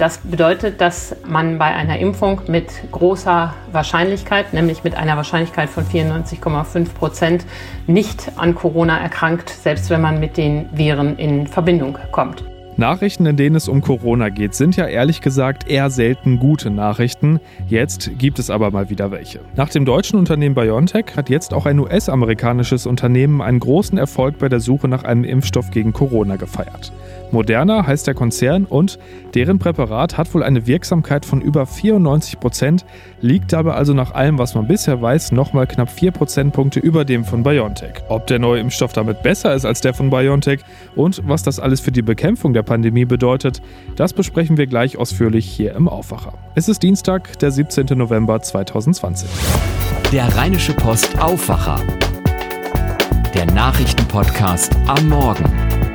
Das bedeutet, dass man bei einer Impfung mit großer Wahrscheinlichkeit, nämlich mit einer Wahrscheinlichkeit von 94,5 Prozent, nicht an Corona erkrankt, selbst wenn man mit den Viren in Verbindung kommt. Nachrichten, in denen es um Corona geht, sind ja ehrlich gesagt eher selten gute Nachrichten. Jetzt gibt es aber mal wieder welche. Nach dem deutschen Unternehmen BioNTech hat jetzt auch ein US-amerikanisches Unternehmen einen großen Erfolg bei der Suche nach einem Impfstoff gegen Corona gefeiert. Moderna heißt der Konzern und deren Präparat hat wohl eine Wirksamkeit von über 94 Prozent, liegt dabei also nach allem, was man bisher weiß, nochmal knapp 4 Prozentpunkte über dem von BioNTech. Ob der neue Impfstoff damit besser ist als der von BioNTech und was das alles für die Bekämpfung der Pandemie bedeutet, das besprechen wir gleich ausführlich hier im Aufwacher. Es ist Dienstag, der 17. November 2020. Der Rheinische Post Aufwacher. Der Nachrichtenpodcast am Morgen.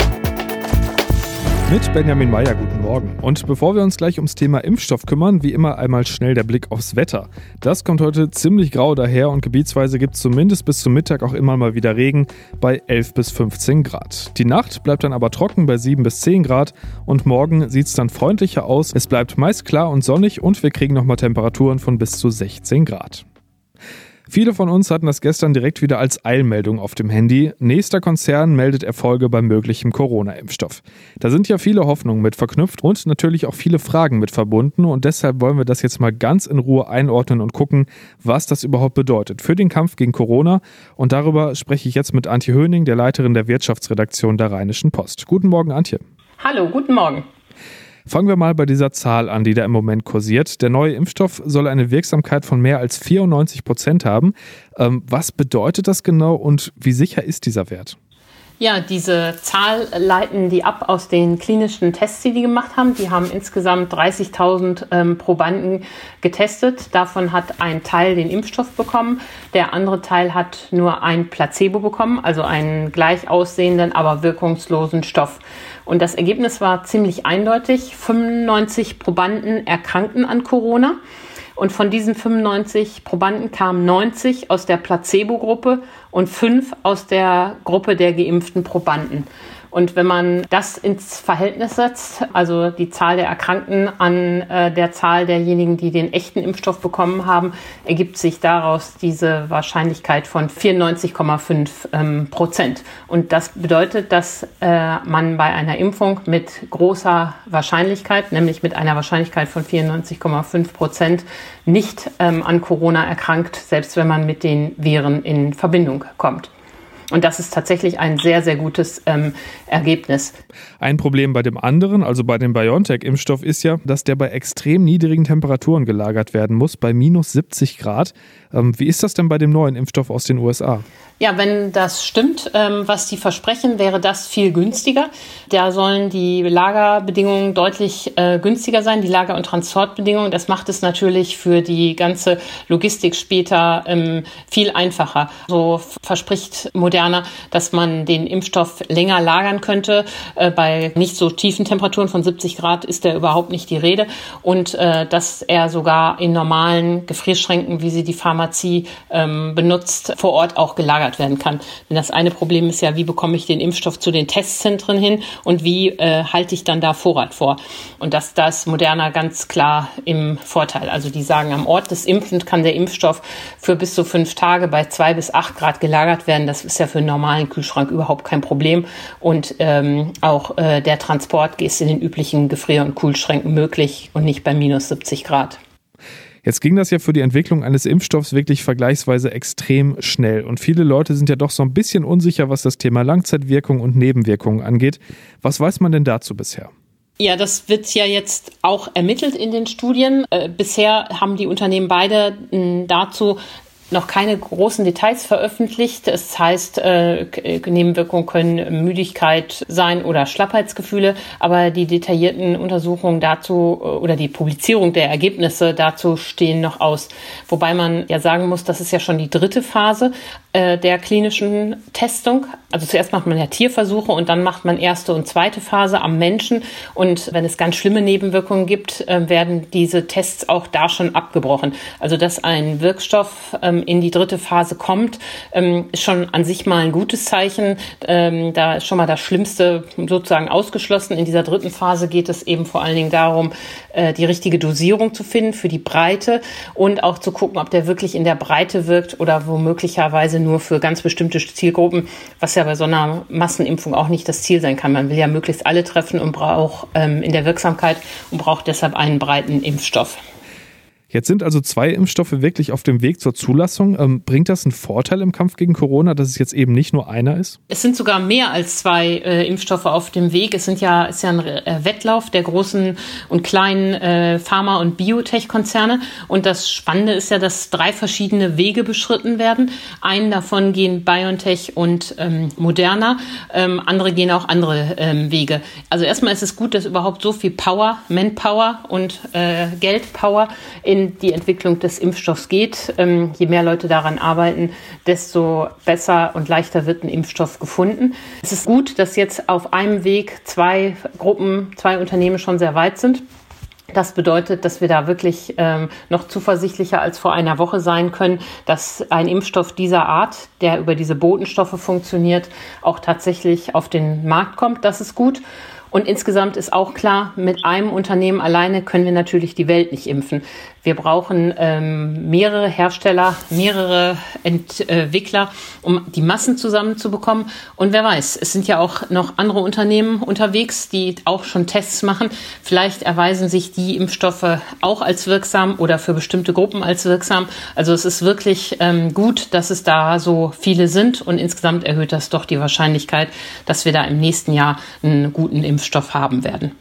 Mit Benjamin Meyer, guten Morgen. Und bevor wir uns gleich ums Thema Impfstoff kümmern, wie immer einmal schnell der Blick aufs Wetter. Das kommt heute ziemlich grau daher und gebietsweise gibt es zumindest bis zum Mittag auch immer mal wieder Regen bei 11 bis 15 Grad. Die Nacht bleibt dann aber trocken bei 7 bis 10 Grad und morgen sieht es dann freundlicher aus. Es bleibt meist klar und sonnig und wir kriegen nochmal Temperaturen von bis zu 16 Grad. Viele von uns hatten das gestern direkt wieder als Eilmeldung auf dem Handy. Nächster Konzern meldet Erfolge beim möglichen Corona-Impfstoff. Da sind ja viele Hoffnungen mit verknüpft und natürlich auch viele Fragen mit verbunden und deshalb wollen wir das jetzt mal ganz in Ruhe einordnen und gucken, was das überhaupt bedeutet für den Kampf gegen Corona. Und darüber spreche ich jetzt mit Antje Höning, der Leiterin der Wirtschaftsredaktion der Rheinischen Post. Guten Morgen, Antje. Hallo, guten Morgen. Fangen wir mal bei dieser Zahl an, die da im Moment kursiert. Der neue Impfstoff soll eine Wirksamkeit von mehr als 94 Prozent haben. Ähm, was bedeutet das genau und wie sicher ist dieser Wert? Ja, diese Zahl leiten die ab aus den klinischen Tests, die die gemacht haben. Die haben insgesamt 30.000 ähm, Probanden getestet. Davon hat ein Teil den Impfstoff bekommen. Der andere Teil hat nur ein Placebo bekommen, also einen gleich aussehenden, aber wirkungslosen Stoff. Und das Ergebnis war ziemlich eindeutig. 95 Probanden erkrankten an Corona. Und von diesen 95 Probanden kamen 90 aus der Placebo-Gruppe und fünf aus der Gruppe der geimpften Probanden. Und wenn man das ins Verhältnis setzt, also die Zahl der Erkrankten an äh, der Zahl derjenigen, die den echten Impfstoff bekommen haben, ergibt sich daraus diese Wahrscheinlichkeit von 94,5 ähm, Prozent. Und das bedeutet, dass äh, man bei einer Impfung mit großer Wahrscheinlichkeit, nämlich mit einer Wahrscheinlichkeit von 94,5 Prozent, nicht ähm, an Corona erkrankt, selbst wenn man mit den Viren in Verbindung kommt. Und das ist tatsächlich ein sehr, sehr gutes ähm, Ergebnis. Ein Problem bei dem anderen, also bei dem BioNTech-Impfstoff, ist ja, dass der bei extrem niedrigen Temperaturen gelagert werden muss, bei minus 70 Grad. Ähm, wie ist das denn bei dem neuen Impfstoff aus den USA? Ja, wenn das stimmt, ähm, was die versprechen, wäre das viel günstiger. Da sollen die Lagerbedingungen deutlich äh, günstiger sein, die Lager- und Transportbedingungen. Das macht es natürlich für die ganze Logistik später ähm, viel einfacher. So verspricht Moderna, dass man den Impfstoff länger lagern könnte. Äh, bei nicht so tiefen Temperaturen von 70 Grad ist da überhaupt nicht die Rede. Und äh, dass er sogar in normalen Gefrierschränken, wie sie die Pharmazie ähm, benutzt, vor Ort auch gelagert werden kann. Denn das eine Problem ist ja, wie bekomme ich den Impfstoff zu den Testzentren hin und wie äh, halte ich dann da Vorrat vor? Und das, da ist Moderna ganz klar im Vorteil. Also die sagen, am Ort des Impfens kann der Impfstoff für bis zu fünf Tage bei zwei bis acht Grad gelagert werden. Das ist ja für einen normalen Kühlschrank überhaupt kein Problem. Und ähm, auch äh, der Transport ist in den üblichen Gefrier- und Kühlschränken möglich und nicht bei minus 70 Grad. Jetzt ging das ja für die Entwicklung eines Impfstoffs wirklich vergleichsweise extrem schnell. Und viele Leute sind ja doch so ein bisschen unsicher, was das Thema Langzeitwirkung und Nebenwirkungen angeht. Was weiß man denn dazu bisher? Ja, das wird ja jetzt auch ermittelt in den Studien. Äh, bisher haben die Unternehmen beide mh, dazu noch keine großen Details veröffentlicht. Es heißt, äh, Nebenwirkungen können Müdigkeit sein oder Schlappheitsgefühle, aber die detaillierten Untersuchungen dazu äh, oder die Publizierung der Ergebnisse dazu stehen noch aus. Wobei man ja sagen muss, das ist ja schon die dritte Phase äh, der klinischen Testung. Also zuerst macht man ja Tierversuche und dann macht man erste und zweite Phase am Menschen. Und wenn es ganz schlimme Nebenwirkungen gibt, äh, werden diese Tests auch da schon abgebrochen. Also dass ein Wirkstoff ähm, ähm, in die dritte Phase kommt, ähm, ist schon an sich mal ein gutes Zeichen. Ähm, da ist schon mal das Schlimmste sozusagen ausgeschlossen. In dieser dritten Phase geht es eben vor allen Dingen darum, äh, die richtige Dosierung zu finden für die Breite und auch zu gucken, ob der wirklich in der Breite wirkt oder womöglicherweise nur für ganz bestimmte Zielgruppen, was ja bei so einer Massenimpfung auch nicht das Ziel sein kann. Man will ja möglichst alle treffen und braucht ähm, in der Wirksamkeit und braucht deshalb einen breiten Impfstoff. Jetzt sind also zwei Impfstoffe wirklich auf dem Weg zur Zulassung. Ähm, bringt das einen Vorteil im Kampf gegen Corona, dass es jetzt eben nicht nur einer ist? Es sind sogar mehr als zwei äh, Impfstoffe auf dem Weg. Es sind ja, ist ja ein äh, Wettlauf der großen und kleinen äh, Pharma- und Biotech-Konzerne. Und das Spannende ist ja, dass drei verschiedene Wege beschritten werden. Einen davon gehen BioNTech und ähm, Moderna. Ähm, andere gehen auch andere ähm, Wege. Also erstmal ist es gut, dass überhaupt so viel Power, Manpower und äh, Geldpower in die Entwicklung des Impfstoffs geht. Ähm, je mehr Leute daran arbeiten, desto besser und leichter wird ein Impfstoff gefunden. Es ist gut, dass jetzt auf einem Weg zwei Gruppen, zwei Unternehmen schon sehr weit sind. Das bedeutet, dass wir da wirklich ähm, noch zuversichtlicher als vor einer Woche sein können, dass ein Impfstoff dieser Art, der über diese Botenstoffe funktioniert, auch tatsächlich auf den Markt kommt. Das ist gut. Und insgesamt ist auch klar, mit einem Unternehmen alleine können wir natürlich die Welt nicht impfen. Wir brauchen ähm, mehrere Hersteller, mehrere Entwickler, um die Massen zusammenzubekommen. Und wer weiß, es sind ja auch noch andere Unternehmen unterwegs, die auch schon Tests machen. Vielleicht erweisen sich die Impfstoffe auch als wirksam oder für bestimmte Gruppen als wirksam. Also es ist wirklich ähm, gut, dass es da so viele sind und insgesamt erhöht das doch die Wahrscheinlichkeit, dass wir da im nächsten Jahr einen guten Impfstoff haben werden.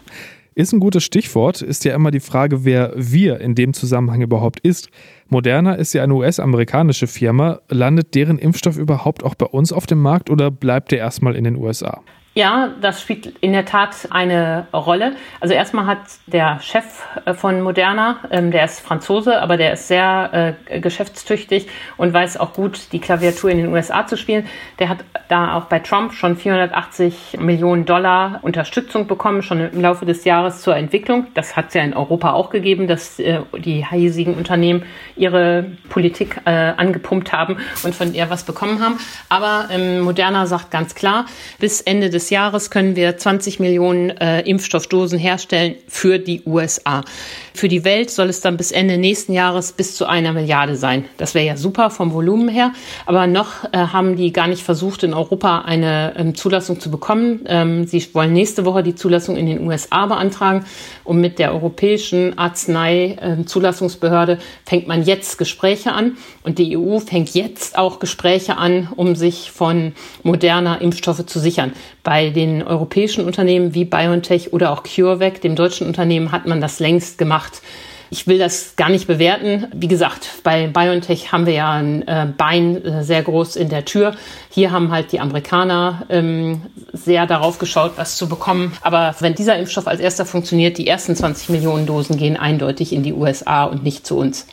Ist ein gutes Stichwort, ist ja immer die Frage, wer wir in dem Zusammenhang überhaupt ist. Moderna ist ja eine US-amerikanische Firma. Landet deren Impfstoff überhaupt auch bei uns auf dem Markt oder bleibt der erstmal in den USA? Ja, das spielt in der Tat eine Rolle. Also erstmal hat der Chef äh, von Moderna, ähm, der ist Franzose, aber der ist sehr äh, geschäftstüchtig und weiß auch gut, die Klaviatur in den USA zu spielen. Der hat da auch bei Trump schon 480 Millionen Dollar Unterstützung bekommen, schon im Laufe des Jahres zur Entwicklung. Das hat es ja in Europa auch gegeben, dass äh, die hiesigen Unternehmen ihre Politik äh, angepumpt haben und von ihr was bekommen haben. Aber ähm, Moderna sagt ganz klar, bis Ende des des Jahres können wir 20 Millionen äh, Impfstoffdosen herstellen für die USA. Für die Welt soll es dann bis Ende nächsten Jahres bis zu einer Milliarde sein. Das wäre ja super vom Volumen her, aber noch äh, haben die gar nicht versucht, in Europa eine ähm, Zulassung zu bekommen. Ähm, sie wollen nächste Woche die Zulassung in den USA beantragen und mit der Europäischen Arznei-Zulassungsbehörde ähm, fängt man jetzt Gespräche an und die EU fängt jetzt auch Gespräche an, um sich von moderner Impfstoffe zu sichern. Bei den europäischen Unternehmen wie BioNTech oder auch CureVac, dem deutschen Unternehmen, hat man das längst gemacht. Ich will das gar nicht bewerten. Wie gesagt, bei BioNTech haben wir ja ein äh, Bein äh, sehr groß in der Tür. Hier haben halt die Amerikaner ähm, sehr darauf geschaut, was zu bekommen. Aber wenn dieser Impfstoff als erster funktioniert, die ersten 20 Millionen Dosen gehen eindeutig in die USA und nicht zu uns.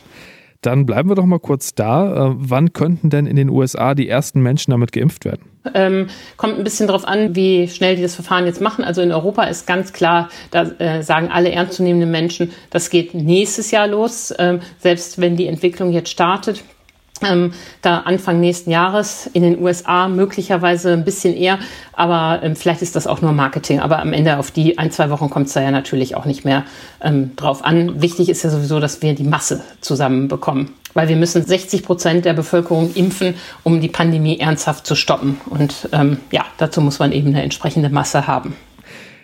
Dann bleiben wir doch mal kurz da. Äh, wann könnten denn in den USA die ersten Menschen damit geimpft werden? Ähm, kommt ein bisschen darauf an, wie schnell die das Verfahren jetzt machen. Also in Europa ist ganz klar, da äh, sagen alle ernstzunehmenden Menschen, das geht nächstes Jahr los, ähm, selbst wenn die Entwicklung jetzt startet ähm, da Anfang nächsten Jahres in den USA möglicherweise ein bisschen eher, aber ähm, vielleicht ist das auch nur Marketing. Aber am Ende auf die ein, zwei Wochen kommt es da ja natürlich auch nicht mehr ähm, drauf an. Wichtig ist ja sowieso, dass wir die Masse zusammenbekommen, weil wir müssen 60 Prozent der Bevölkerung impfen, um die Pandemie ernsthaft zu stoppen. Und ähm, ja, dazu muss man eben eine entsprechende Masse haben.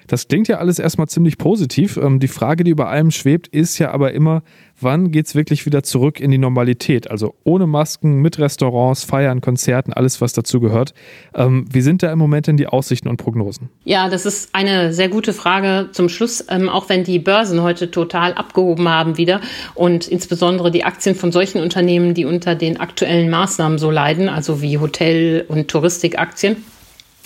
Das klingt ja alles erstmal ziemlich positiv. Ähm, die Frage, die über allem schwebt, ist ja aber immer, wann geht es wirklich wieder zurück in die Normalität? Also ohne Masken, mit Restaurants, Feiern, Konzerten, alles, was dazu gehört. Ähm, wie sind da im Moment denn die Aussichten und Prognosen? Ja, das ist eine sehr gute Frage zum Schluss, ähm, auch wenn die Börsen heute total abgehoben haben wieder und insbesondere die Aktien von solchen Unternehmen, die unter den aktuellen Maßnahmen so leiden, also wie Hotel- und Touristikaktien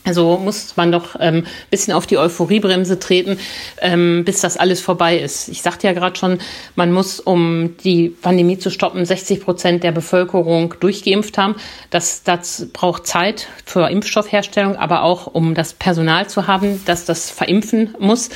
Also muss man doch ein ähm, bisschen auf die Euphoriebremse treten, ähm, bis das alles vorbei ist. Ich sagte ja gerade schon, man muss, um die Pandemie zu stoppen, 60 Prozent der Bevölkerung durchgeimpft haben. Das, das braucht Zeit für Impfstoffherstellung, aber auch um das Personal zu haben, das das verimpfen muss.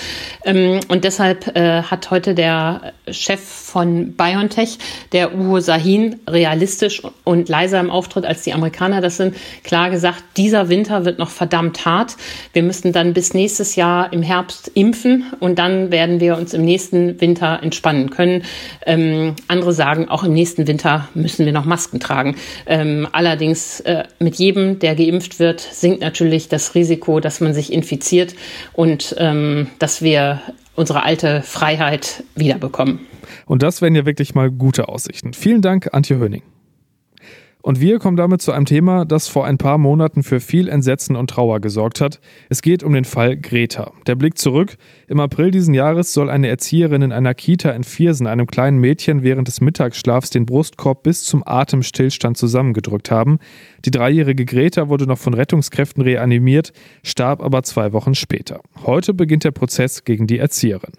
Ähm, und deshalb äh, hat heute der Chef von BioNTech, der Uwe Sahin, realistisch und leiser im Auftritt als die Amerikaner das sind, klar gesagt, dieser Winter wird noch verdammt verdammt hart. Wir müssen dann bis nächstes Jahr im Herbst impfen und dann werden wir uns im nächsten Winter entspannen können. Ähm, andere sagen, auch im nächsten Winter müssen wir noch Masken tragen. Ähm, allerdings äh, mit jedem, der geimpft wird, sinkt natürlich das Risiko, dass man sich infiziert und ähm, dass wir unsere alte Freiheit wiederbekommen. Und das wären ja wirklich mal gute Aussichten. Vielen Dank, Antje Höning. Und wir kommen damit zu einem Thema, das vor ein paar Monaten für viel Entsetzen und Trauer gesorgt hat. Es geht um den Fall Greta. Der Blick zurück. Im April diesen Jahres soll eine Erzieherin in einer Kita in Viersen einem kleinen Mädchen während des Mittagsschlafs den Brustkorb bis zum Atemstillstand zusammengedrückt haben. Die dreijährige Greta wurde noch von Rettungskräften reanimiert, starb aber zwei Wochen später. Heute beginnt der Prozess gegen die Erzieherin.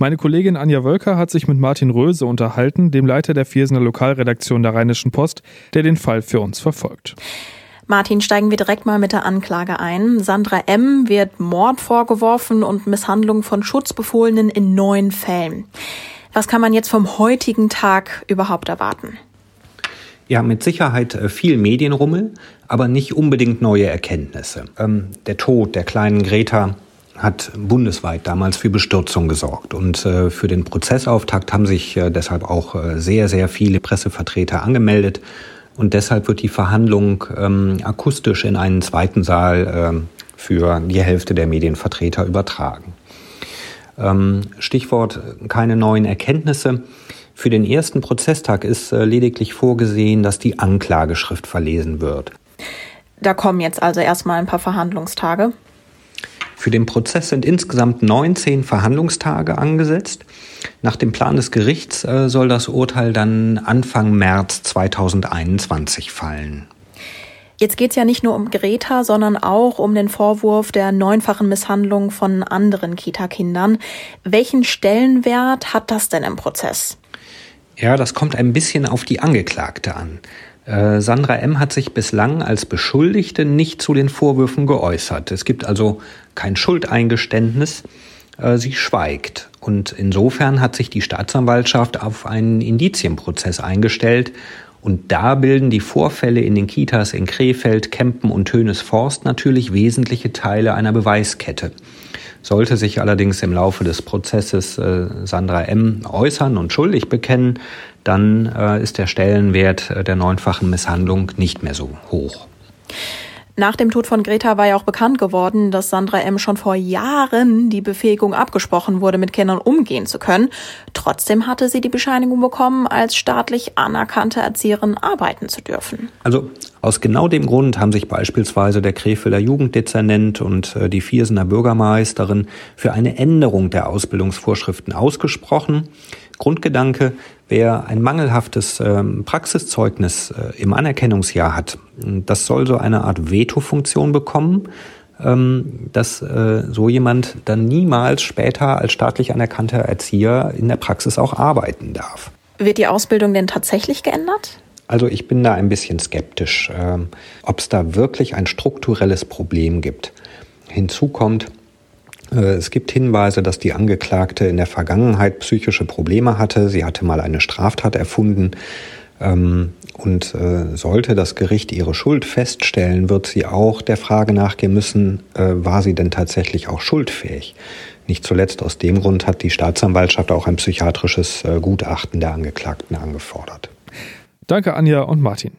Meine Kollegin Anja Wölker hat sich mit Martin Röse unterhalten, dem Leiter der Viersener Lokalredaktion der Rheinischen Post, der den Fall für uns verfolgt. Martin, steigen wir direkt mal mit der Anklage ein. Sandra M. wird Mord vorgeworfen und Misshandlung von Schutzbefohlenen in neun Fällen. Was kann man jetzt vom heutigen Tag überhaupt erwarten? Ja, mit Sicherheit äh, viel Medienrummel, aber nicht unbedingt neue Erkenntnisse. Ähm, der Tod der kleinen Greta hat bundesweit damals für Bestürzung gesorgt. Und äh, für den Prozessauftakt haben sich äh, deshalb auch äh, sehr, sehr viele Pressevertreter angemeldet. Und deshalb wird die Verhandlung ähm, akustisch in einen zweiten Saal äh, für die Hälfte der Medienvertreter übertragen. Ähm, Stichwort keine neuen Erkenntnisse. Für den ersten Prozesstag ist lediglich vorgesehen, dass die Anklageschrift verlesen wird. Da kommen jetzt also erstmal ein paar Verhandlungstage. Für den Prozess sind insgesamt 19 Verhandlungstage angesetzt. Nach dem Plan des Gerichts äh, soll das Urteil dann Anfang März 2021 fallen. Jetzt geht es ja nicht nur um Greta, sondern auch um den Vorwurf der neunfachen Misshandlung von anderen Kita-Kindern. Welchen Stellenwert hat das denn im Prozess? Ja, das kommt ein bisschen auf die Angeklagte an. Äh, Sandra M. hat sich bislang als Beschuldigte nicht zu den Vorwürfen geäußert. Es gibt also kein Schuldeingeständnis. Äh, sie schweigt. Und insofern hat sich die Staatsanwaltschaft auf einen Indizienprozess eingestellt. Und da bilden die Vorfälle in den Kitas in Krefeld, Kempen und Tönesforst natürlich wesentliche Teile einer Beweiskette. Sollte sich allerdings im Laufe des Prozesses äh, Sandra M. äußern und schuldig bekennen, dann äh, ist der Stellenwert der neunfachen Misshandlung nicht mehr so hoch. Nach dem Tod von Greta war ja auch bekannt geworden, dass Sandra M. schon vor Jahren die Befähigung abgesprochen wurde, mit Kindern umgehen zu können. Trotzdem hatte sie die Bescheinigung bekommen, als staatlich anerkannte Erzieherin arbeiten zu dürfen. Also aus genau dem Grund haben sich beispielsweise der Krefelder Jugenddezernent und äh, die Viersener Bürgermeisterin für eine Änderung der Ausbildungsvorschriften ausgesprochen. Grundgedanke, wer ein mangelhaftes ähm, Praxiszeugnis äh, im Anerkennungsjahr hat, das soll so eine Art Veto-Funktion bekommen, ähm, dass äh, so jemand dann niemals später als staatlich anerkannter Erzieher in der Praxis auch arbeiten darf. Wird die Ausbildung denn tatsächlich geändert? Also ich bin da ein bisschen skeptisch, äh, ob es da wirklich ein strukturelles Problem gibt. Hinzu kommt, äh, es gibt Hinweise, dass die Angeklagte in der Vergangenheit psychische Probleme hatte. Sie hatte mal eine Straftat erfunden. Ähm, und äh, sollte das Gericht ihre Schuld feststellen, wird sie auch der Frage nachgehen müssen, äh, war sie denn tatsächlich auch schuldfähig? Nicht zuletzt aus dem Grund hat die Staatsanwaltschaft auch ein psychiatrisches Gutachten der Angeklagten angefordert. Danke, Anja und Martin.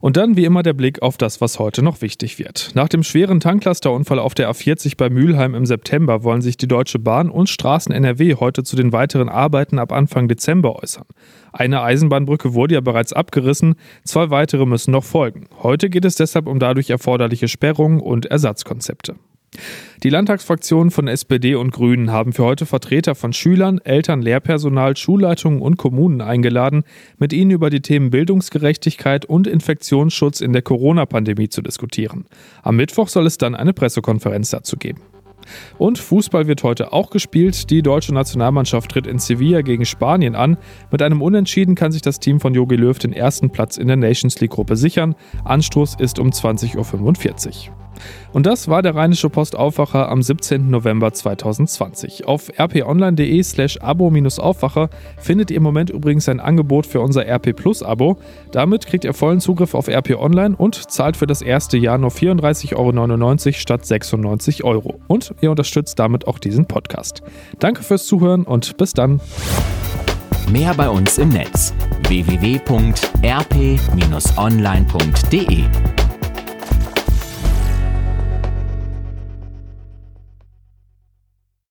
Und dann wie immer der Blick auf das, was heute noch wichtig wird. Nach dem schweren Tanklasterunfall auf der A40 bei Mülheim im September wollen sich die Deutsche Bahn und Straßen NRW heute zu den weiteren Arbeiten ab Anfang Dezember äußern. Eine Eisenbahnbrücke wurde ja bereits abgerissen, zwei weitere müssen noch folgen. Heute geht es deshalb um dadurch erforderliche Sperrungen und Ersatzkonzepte. Die Landtagsfraktionen von SPD und Grünen haben für heute Vertreter von Schülern, Eltern, Lehrpersonal, Schulleitungen und Kommunen eingeladen, mit ihnen über die Themen Bildungsgerechtigkeit und Infektionsschutz in der Corona-Pandemie zu diskutieren. Am Mittwoch soll es dann eine Pressekonferenz dazu geben. Und Fußball wird heute auch gespielt. Die deutsche Nationalmannschaft tritt in Sevilla gegen Spanien an. Mit einem Unentschieden kann sich das Team von Jogi Löw den ersten Platz in der Nations League Gruppe sichern. Anstoß ist um 20.45 Uhr. Und das war der Rheinische Post Aufwacher am 17. November 2020. Auf rponline.de slash abo-aufwacher findet ihr im Moment übrigens ein Angebot für unser RP Plus Abo. Damit kriegt ihr vollen Zugriff auf RP Online und zahlt für das erste Jahr nur 34,99 Euro statt 96 Euro. Und ihr unterstützt damit auch diesen Podcast. Danke fürs Zuhören und bis dann. Mehr bei uns im Netz www.rp-online.de